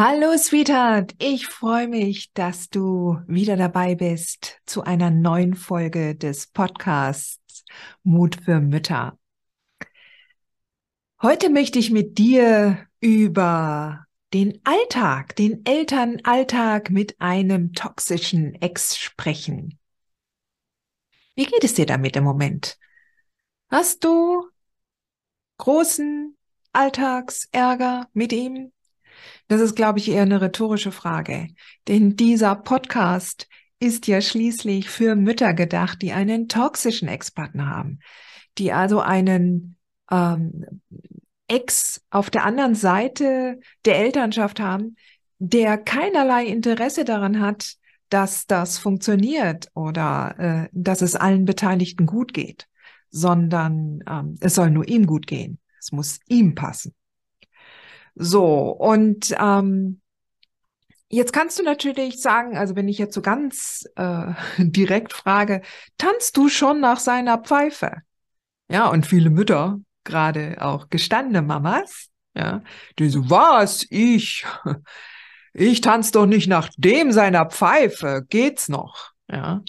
Hallo Sweetheart, ich freue mich, dass du wieder dabei bist zu einer neuen Folge des Podcasts Mut für Mütter. Heute möchte ich mit dir über den Alltag, den Elternalltag mit einem toxischen Ex sprechen. Wie geht es dir damit im Moment? Hast du großen Alltagsärger mit ihm? Das ist, glaube ich, eher eine rhetorische Frage. Denn dieser Podcast ist ja schließlich für Mütter gedacht, die einen toxischen Ex-Partner haben, die also einen ähm, Ex auf der anderen Seite der Elternschaft haben, der keinerlei Interesse daran hat, dass das funktioniert oder äh, dass es allen Beteiligten gut geht, sondern ähm, es soll nur ihm gut gehen. Es muss ihm passen. So, und ähm, jetzt kannst du natürlich sagen, also wenn ich jetzt so ganz äh, direkt frage, tanzt du schon nach seiner Pfeife? Ja, und viele Mütter, gerade auch gestandene Mamas, ja, die so, was, ich, ich tanze doch nicht nach dem seiner Pfeife, geht's noch? Ja.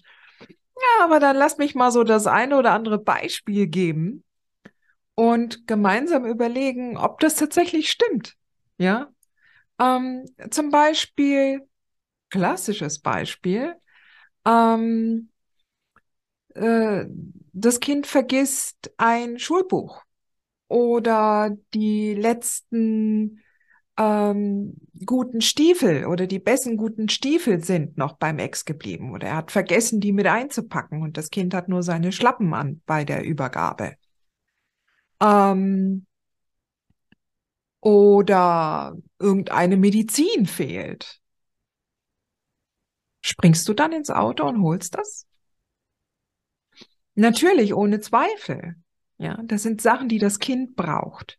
Ja, aber dann lass mich mal so das eine oder andere Beispiel geben und gemeinsam überlegen, ob das tatsächlich stimmt. Ja, ähm, zum Beispiel, klassisches Beispiel, ähm, äh, das Kind vergisst ein Schulbuch oder die letzten ähm, guten Stiefel oder die besten guten Stiefel sind noch beim Ex geblieben oder er hat vergessen, die mit einzupacken und das Kind hat nur seine Schlappen an bei der Übergabe. Ähm, oder irgendeine Medizin fehlt. Springst du dann ins Auto und holst das? Natürlich, ohne Zweifel. Ja, das sind Sachen, die das Kind braucht.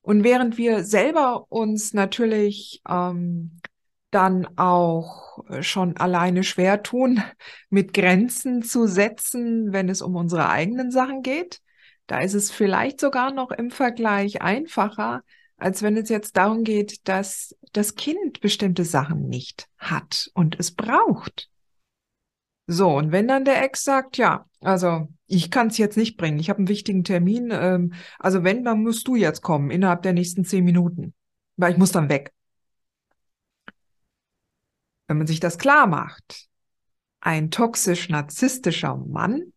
Und während wir selber uns natürlich ähm, dann auch schon alleine schwer tun, mit Grenzen zu setzen, wenn es um unsere eigenen Sachen geht, da ist es vielleicht sogar noch im Vergleich einfacher, als wenn es jetzt darum geht, dass das Kind bestimmte Sachen nicht hat und es braucht. So, und wenn dann der Ex sagt, ja, also ich kann es jetzt nicht bringen, ich habe einen wichtigen Termin, ähm, also wenn, dann musst du jetzt kommen innerhalb der nächsten zehn Minuten, weil ich muss dann weg. Wenn man sich das klar macht, ein toxisch-narzisstischer Mann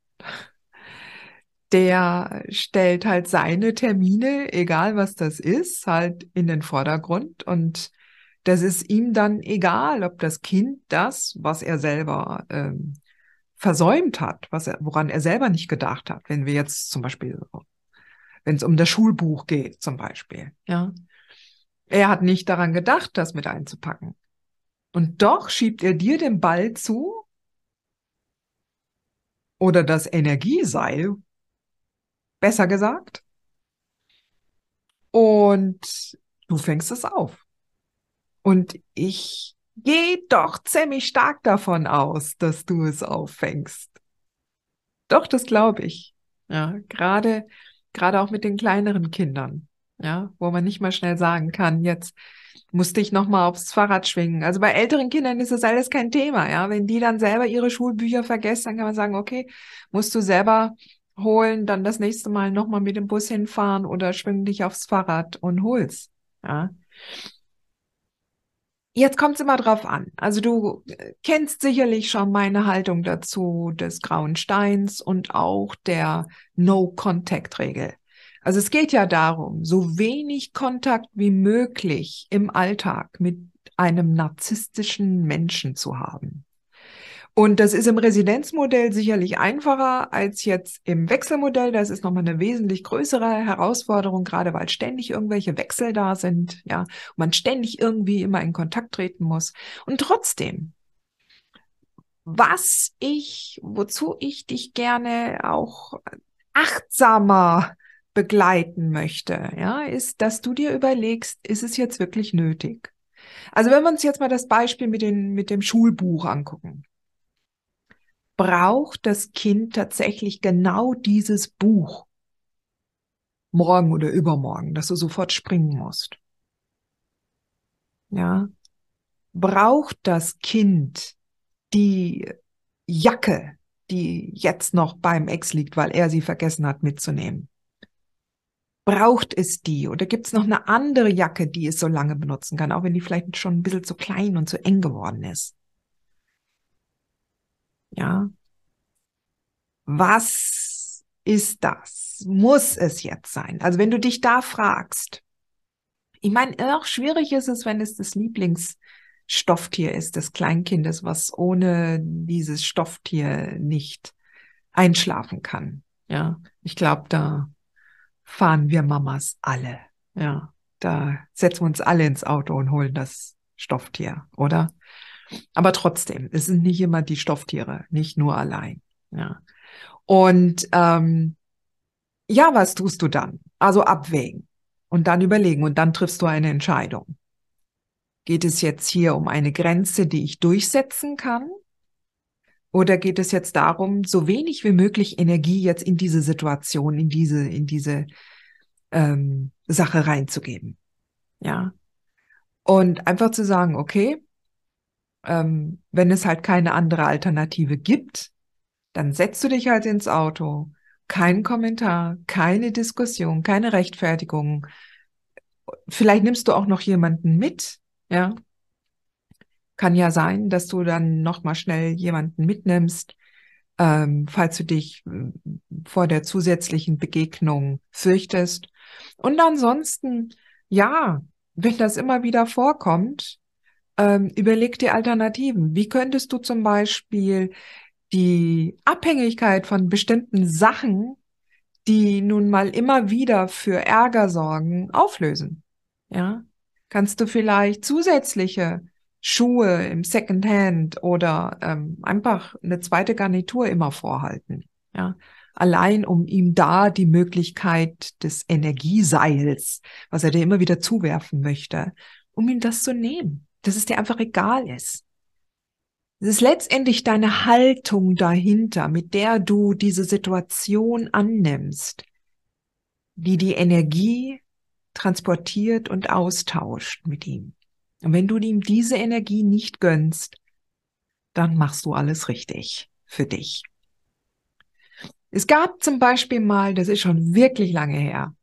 der stellt halt seine Termine, egal was das ist, halt in den Vordergrund und das ist ihm dann egal, ob das Kind das, was er selber ähm, versäumt hat, was er, woran er selber nicht gedacht hat, wenn wir jetzt zum Beispiel, wenn es um das Schulbuch geht, zum Beispiel, ja. Er hat nicht daran gedacht, das mit einzupacken. Und doch schiebt er dir den Ball zu oder das Energieseil, besser gesagt. Und du fängst es auf. Und ich gehe doch ziemlich stark davon aus, dass du es auffängst. Doch, das glaube ich. Ja, gerade, gerade auch mit den kleineren Kindern. Ja, wo man nicht mal schnell sagen kann, jetzt musste ich noch mal aufs Fahrrad schwingen. Also bei älteren Kindern ist das alles kein Thema. Ja, wenn die dann selber ihre Schulbücher vergessen, dann kann man sagen, okay, musst du selber holen, dann das nächste Mal nochmal mit dem Bus hinfahren oder schwing dich aufs Fahrrad und hol's. Ja. Jetzt kommt es immer drauf an. Also du äh, kennst sicherlich schon meine Haltung dazu des grauen Steins und auch der No-Contact-Regel. Also es geht ja darum, so wenig Kontakt wie möglich im Alltag mit einem narzisstischen Menschen zu haben. Und das ist im Residenzmodell sicherlich einfacher als jetzt im Wechselmodell. Das ist nochmal eine wesentlich größere Herausforderung, gerade weil ständig irgendwelche Wechsel da sind, ja, und man ständig irgendwie immer in Kontakt treten muss. Und trotzdem, was ich, wozu ich dich gerne auch achtsamer begleiten möchte, ja, ist, dass du dir überlegst, ist es jetzt wirklich nötig? Also wenn wir uns jetzt mal das Beispiel mit, den, mit dem Schulbuch angucken braucht das Kind tatsächlich genau dieses Buch morgen oder übermorgen, dass du sofort springen musst. Ja, braucht das Kind die Jacke, die jetzt noch beim Ex liegt, weil er sie vergessen hat mitzunehmen? Braucht es die? Oder gibt es noch eine andere Jacke, die es so lange benutzen kann, auch wenn die vielleicht schon ein bisschen zu klein und zu eng geworden ist? Ja. Was ist das? Muss es jetzt sein? Also wenn du dich da fragst, ich meine, auch schwierig ist es, wenn es das Lieblingsstofftier ist des Kleinkindes, was ohne dieses Stofftier nicht einschlafen kann. Ja, ich glaube, da fahren wir Mamas alle. Ja, da setzen wir uns alle ins Auto und holen das Stofftier, oder? Aber trotzdem, es sind nicht immer die Stofftiere, nicht nur allein. Ja. Und ähm, ja, was tust du dann? Also abwägen und dann überlegen und dann triffst du eine Entscheidung. Geht es jetzt hier um eine Grenze, die ich durchsetzen kann? Oder geht es jetzt darum, so wenig wie möglich Energie jetzt in diese Situation, in diese, in diese ähm, Sache reinzugeben? Ja. Und einfach zu sagen, okay, ähm, wenn es halt keine andere Alternative gibt, dann setzt du dich halt ins Auto. Kein Kommentar, keine Diskussion, keine Rechtfertigung. Vielleicht nimmst du auch noch jemanden mit, ja. Kann ja sein, dass du dann noch mal schnell jemanden mitnimmst, ähm, falls du dich äh, vor der zusätzlichen Begegnung fürchtest. Und ansonsten, ja, wenn das immer wieder vorkommt, ähm, überleg dir Alternativen. Wie könntest du zum Beispiel die Abhängigkeit von bestimmten Sachen, die nun mal immer wieder für Ärger sorgen, auflösen? Ja, kannst du vielleicht zusätzliche Schuhe im Secondhand oder ähm, einfach eine zweite Garnitur immer vorhalten? Ja, allein um ihm da die Möglichkeit des Energieseils, was er dir immer wieder zuwerfen möchte, um ihm das zu nehmen dass es dir einfach egal ist. Es ist letztendlich deine Haltung dahinter, mit der du diese Situation annimmst, die die Energie transportiert und austauscht mit ihm. Und wenn du ihm diese Energie nicht gönnst, dann machst du alles richtig für dich. Es gab zum Beispiel mal, das ist schon wirklich lange her,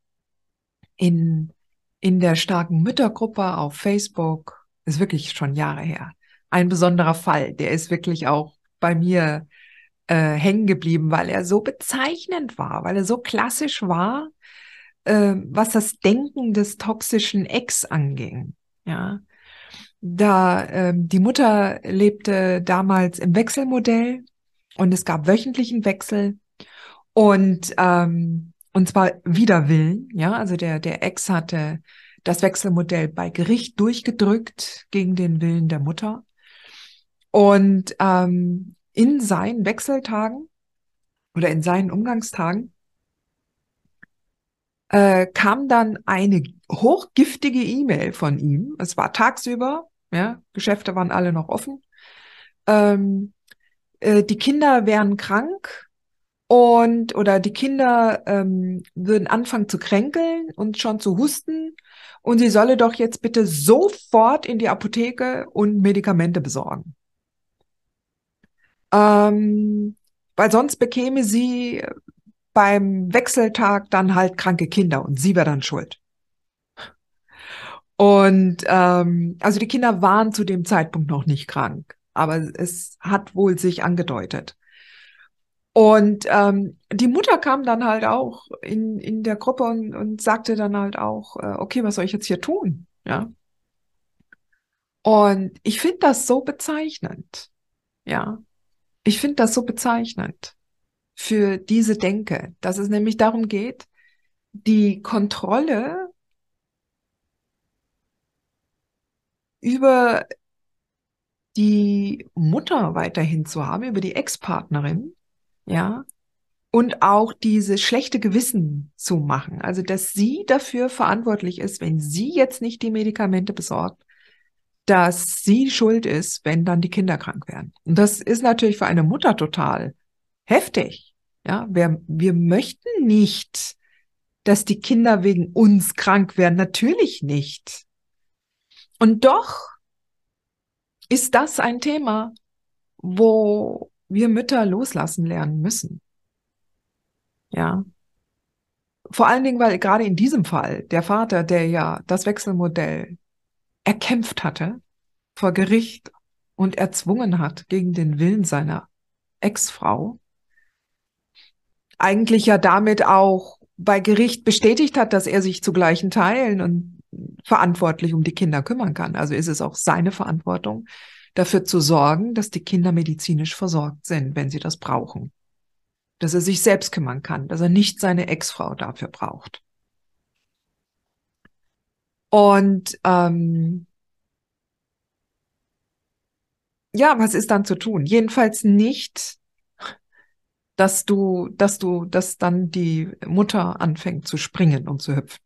in, in der starken Müttergruppe auf Facebook ist wirklich schon Jahre her. Ein besonderer Fall, der ist wirklich auch bei mir äh, hängen geblieben, weil er so bezeichnend war, weil er so klassisch war, äh, was das Denken des toxischen Ex anging. Ja, da ähm, die Mutter lebte damals im Wechselmodell und es gab wöchentlichen Wechsel und ähm, und zwar wider Willen. Ja, also der der Ex hatte das Wechselmodell bei Gericht durchgedrückt gegen den Willen der Mutter. Und ähm, in seinen Wechseltagen oder in seinen Umgangstagen äh, kam dann eine hochgiftige E-Mail von ihm. Es war tagsüber, ja, Geschäfte waren alle noch offen. Ähm, äh, die Kinder wären krank und oder die Kinder ähm, würden anfangen zu kränkeln und schon zu husten und sie solle doch jetzt bitte sofort in die Apotheke und Medikamente besorgen. Ähm, weil sonst bekäme sie beim Wechseltag dann halt kranke Kinder und sie wäre dann schuld. Und ähm, also die Kinder waren zu dem Zeitpunkt noch nicht krank, aber es hat wohl sich angedeutet. Und ähm, die Mutter kam dann halt auch in, in der Gruppe und, und sagte dann halt auch, äh, okay, was soll ich jetzt hier tun? Ja. Und ich finde das so bezeichnend. Ja. Ich finde das so bezeichnend für diese Denke, dass es nämlich darum geht, die Kontrolle über die Mutter weiterhin zu haben, über die Ex-Partnerin, ja, und auch diese schlechte Gewissen zu machen. Also, dass sie dafür verantwortlich ist, wenn sie jetzt nicht die Medikamente besorgt, dass sie schuld ist, wenn dann die Kinder krank werden. Und das ist natürlich für eine Mutter total heftig. Ja, wir, wir möchten nicht, dass die Kinder wegen uns krank werden. Natürlich nicht. Und doch ist das ein Thema, wo wir Mütter loslassen lernen müssen. Ja. Vor allen Dingen, weil gerade in diesem Fall der Vater, der ja das Wechselmodell erkämpft hatte vor Gericht und erzwungen hat gegen den Willen seiner Ex-Frau, eigentlich ja damit auch bei Gericht bestätigt hat, dass er sich zu gleichen Teilen und verantwortlich um die Kinder kümmern kann. Also ist es auch seine Verantwortung, dafür zu sorgen, dass die Kinder medizinisch versorgt sind, wenn sie das brauchen. Dass er sich selbst kümmern kann, dass er nicht seine Ex-Frau dafür braucht. Und ähm, ja, was ist dann zu tun? Jedenfalls nicht dass du, dass du, dass dann die Mutter anfängt zu springen und zu hüpfen.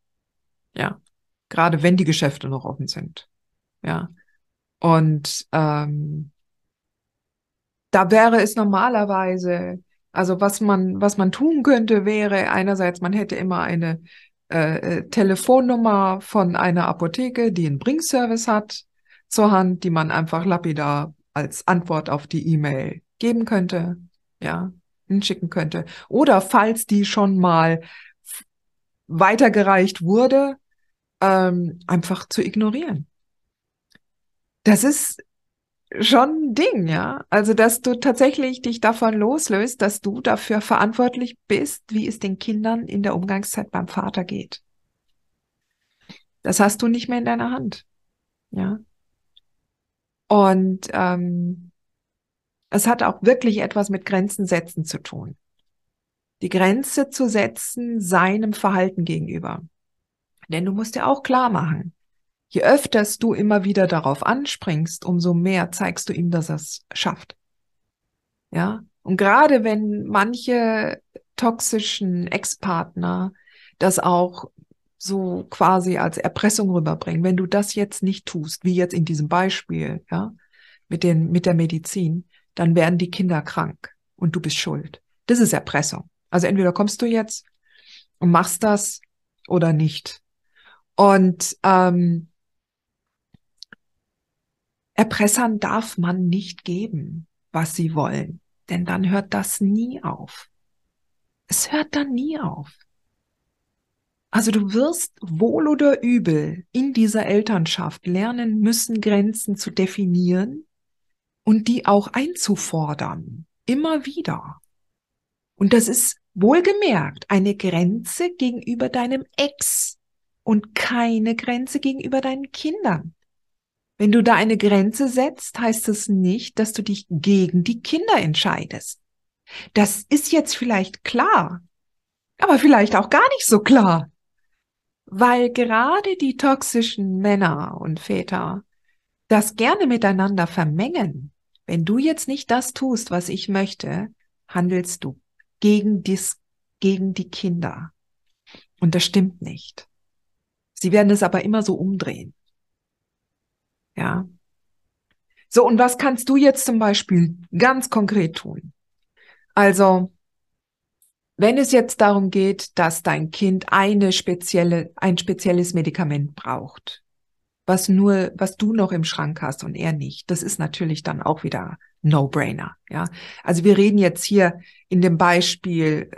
Ja. Gerade wenn die Geschäfte noch offen sind. Ja. Und ähm, da wäre es normalerweise, also was man, was man tun könnte, wäre einerseits, man hätte immer eine äh, äh Telefonnummer von einer Apotheke, die einen Bringservice hat, zur Hand, die man einfach lapidar als Antwort auf die E-Mail geben könnte. Ja, hinschicken könnte. Oder falls die schon mal weitergereicht wurde, ähm, einfach zu ignorieren. Das ist schon ein Ding, ja. Also, dass du tatsächlich dich davon loslöst, dass du dafür verantwortlich bist, wie es den Kindern in der Umgangszeit beim Vater geht. Das hast du nicht mehr in deiner Hand, ja. Und ähm, es hat auch wirklich etwas mit Grenzen setzen zu tun. Die Grenze zu setzen seinem Verhalten gegenüber. Denn du musst dir auch klar machen, je öfters du immer wieder darauf anspringst, umso mehr zeigst du ihm, dass er es schafft. Ja. Und gerade wenn manche toxischen Ex-Partner das auch so quasi als Erpressung rüberbringen, wenn du das jetzt nicht tust, wie jetzt in diesem Beispiel, ja, mit den, mit der Medizin, dann werden die Kinder krank und du bist schuld. Das ist Erpressung. Also entweder kommst du jetzt und machst das oder nicht. Und ähm, Erpressern darf man nicht geben, was sie wollen, denn dann hört das nie auf. Es hört dann nie auf. Also du wirst wohl oder übel in dieser Elternschaft lernen müssen, Grenzen zu definieren und die auch einzufordern. Immer wieder. Und das ist wohlgemerkt eine Grenze gegenüber deinem Ex und keine Grenze gegenüber deinen Kindern. Wenn du da eine Grenze setzt, heißt es das nicht, dass du dich gegen die Kinder entscheidest. Das ist jetzt vielleicht klar, aber vielleicht auch gar nicht so klar. Weil gerade die toxischen Männer und Väter das gerne miteinander vermengen wenn du jetzt nicht das tust, was ich möchte, handelst du gegen dies, gegen die Kinder. Und das stimmt nicht. Sie werden es aber immer so umdrehen. Ja. So, und was kannst du jetzt zum Beispiel ganz konkret tun? Also, wenn es jetzt darum geht, dass dein Kind eine spezielle, ein spezielles Medikament braucht, was nur, was du noch im Schrank hast und er nicht. Das ist natürlich dann auch wieder No-Brainer. Ja, also wir reden jetzt hier in dem Beispiel,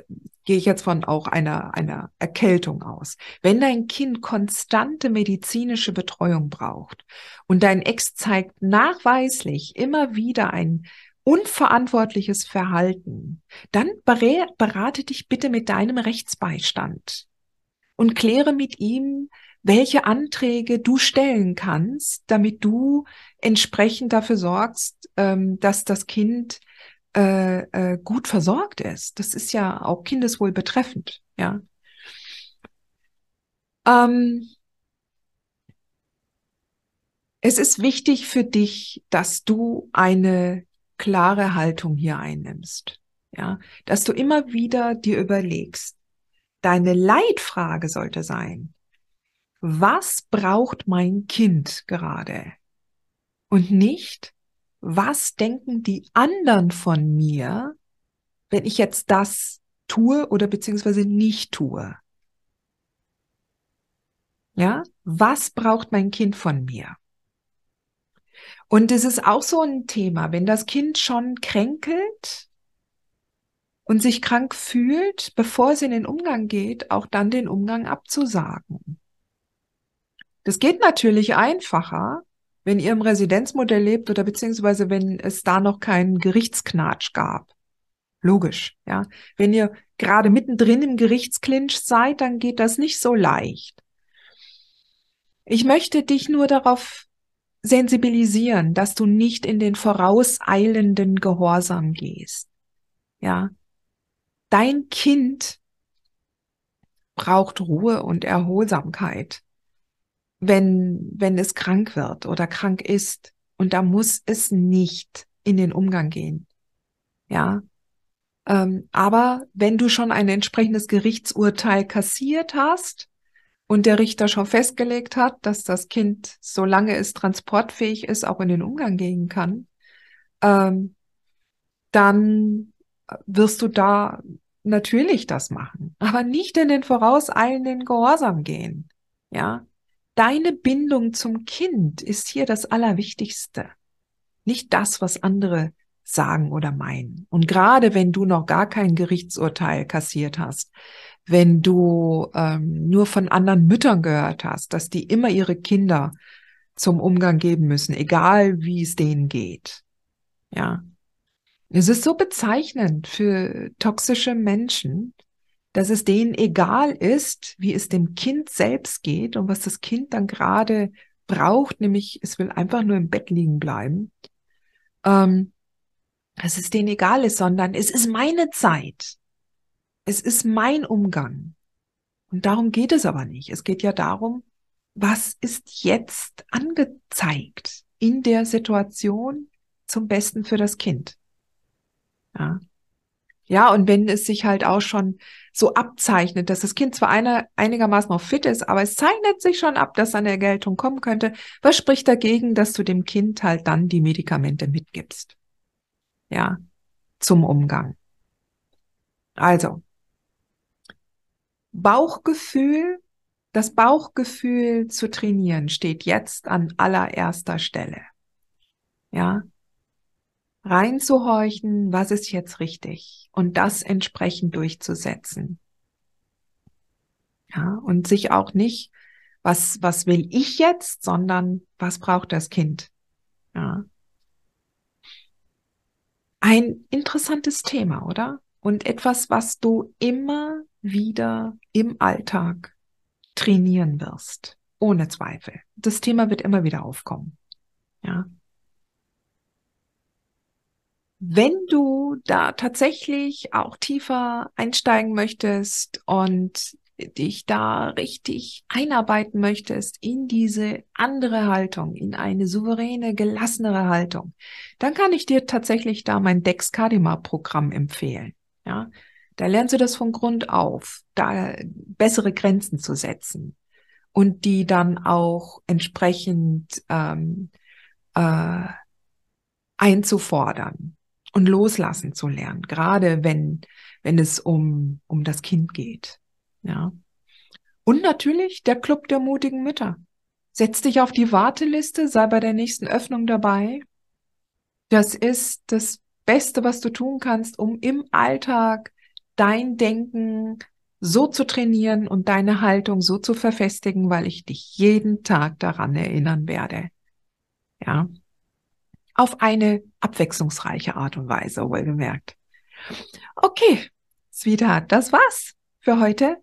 gehe ich jetzt von auch einer, einer Erkältung aus. Wenn dein Kind konstante medizinische Betreuung braucht und dein Ex zeigt nachweislich immer wieder ein unverantwortliches Verhalten, dann berate dich bitte mit deinem Rechtsbeistand und kläre mit ihm, welche Anträge du stellen kannst, damit du entsprechend dafür sorgst, ähm, dass das Kind äh, äh, gut versorgt ist. Das ist ja auch kindeswohl betreffend, ja. Ähm, es ist wichtig für dich, dass du eine klare Haltung hier einnimmst. Ja, dass du immer wieder dir überlegst, deine Leitfrage sollte sein, was braucht mein Kind gerade? Und nicht, was denken die anderen von mir, wenn ich jetzt das tue oder beziehungsweise nicht tue? Ja, was braucht mein Kind von mir? Und es ist auch so ein Thema, wenn das Kind schon kränkelt und sich krank fühlt, bevor es in den Umgang geht, auch dann den Umgang abzusagen. Das geht natürlich einfacher, wenn ihr im Residenzmodell lebt oder beziehungsweise wenn es da noch keinen Gerichtsknatsch gab. Logisch, ja. Wenn ihr gerade mittendrin im Gerichtsklinch seid, dann geht das nicht so leicht. Ich möchte dich nur darauf sensibilisieren, dass du nicht in den vorauseilenden Gehorsam gehst. Ja. Dein Kind braucht Ruhe und Erholsamkeit, wenn, wenn es krank wird oder krank ist. Und da muss es nicht in den Umgang gehen. Ja. Ähm, aber wenn du schon ein entsprechendes Gerichtsurteil kassiert hast, und der Richter schon festgelegt hat, dass das Kind, solange es transportfähig ist, auch in den Umgang gehen kann, ähm, dann wirst du da natürlich das machen, aber nicht in den vorauseilenden Gehorsam gehen. Ja, deine Bindung zum Kind ist hier das Allerwichtigste, nicht das, was andere sagen oder meinen. Und gerade wenn du noch gar kein Gerichtsurteil kassiert hast, wenn du ähm, nur von anderen Müttern gehört hast, dass die immer ihre Kinder zum Umgang geben müssen, egal wie es denen geht. Ja. Es ist so bezeichnend für toxische Menschen, dass es denen egal ist, wie es dem Kind selbst geht und was das Kind dann gerade braucht, nämlich es will einfach nur im Bett liegen bleiben. Ähm, dass es denen egal ist, sondern es ist meine Zeit. Es ist mein Umgang. Und darum geht es aber nicht. Es geht ja darum, was ist jetzt angezeigt in der Situation zum Besten für das Kind. Ja. Ja, und wenn es sich halt auch schon so abzeichnet, dass das Kind zwar einer, einigermaßen noch fit ist, aber es zeichnet sich schon ab, dass eine Ergeltung kommen könnte, was spricht dagegen, dass du dem Kind halt dann die Medikamente mitgibst? Ja, zum Umgang. Also, Bauchgefühl, das Bauchgefühl zu trainieren steht jetzt an allererster Stelle. Ja. Reinzuhorchen, was ist jetzt richtig und das entsprechend durchzusetzen. Ja, und sich auch nicht, was, was will ich jetzt, sondern was braucht das Kind. Ja. Ein interessantes Thema, oder? Und etwas, was du immer wieder im Alltag trainieren wirst. Ohne Zweifel. Das Thema wird immer wieder aufkommen. Ja. Wenn du da tatsächlich auch tiefer einsteigen möchtest und dich da richtig einarbeiten möchtest in diese andere Haltung, in eine souveräne, gelassenere Haltung, dann kann ich dir tatsächlich da mein Dex Kadima Programm empfehlen. Ja, da lernst du das von Grund auf, da bessere Grenzen zu setzen und die dann auch entsprechend ähm, äh, einzufordern und loslassen zu lernen, gerade wenn wenn es um um das Kind geht, ja. Und natürlich der Club der mutigen Mütter. Setz dich auf die Warteliste, sei bei der nächsten Öffnung dabei. Das ist das Beste, was du tun kannst, um im Alltag dein Denken so zu trainieren und deine Haltung so zu verfestigen, weil ich dich jeden Tag daran erinnern werde. Ja. Auf eine abwechslungsreiche Art und Weise, wohlgemerkt. Okay, Sweetheart, das war's für heute.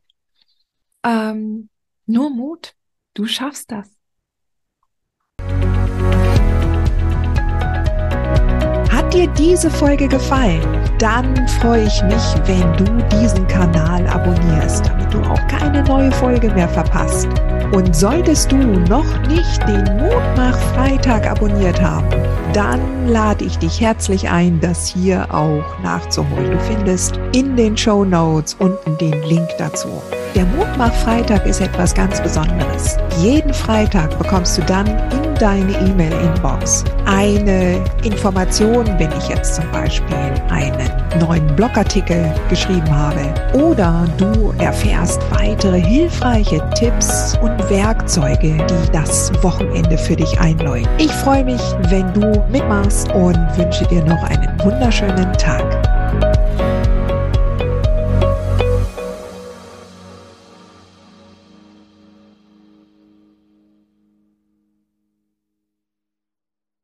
ähm, nur Mut. Du schaffst das. Hat dir diese Folge gefallen? Dann freue ich mich, wenn du diesen Kanal abonnierst, du auch keine neue Folge mehr verpasst. Und solltest du noch nicht den Mutmach Freitag abonniert haben, dann lade ich dich herzlich ein, das hier auch nachzuholen. Du findest in den Show Notes unten den Link dazu. Der Mutmach-Freitag ist etwas ganz Besonderes. Jeden Freitag bekommst du dann in deine E-Mail-Inbox eine Information, wenn ich jetzt zum Beispiel einen neuen Blogartikel geschrieben habe. Oder du erfährst weitere hilfreiche Tipps und Werkzeuge, die das Wochenende für dich einläuten. Ich freue mich, wenn du mitmachst und wünsche dir noch einen wunderschönen Tag.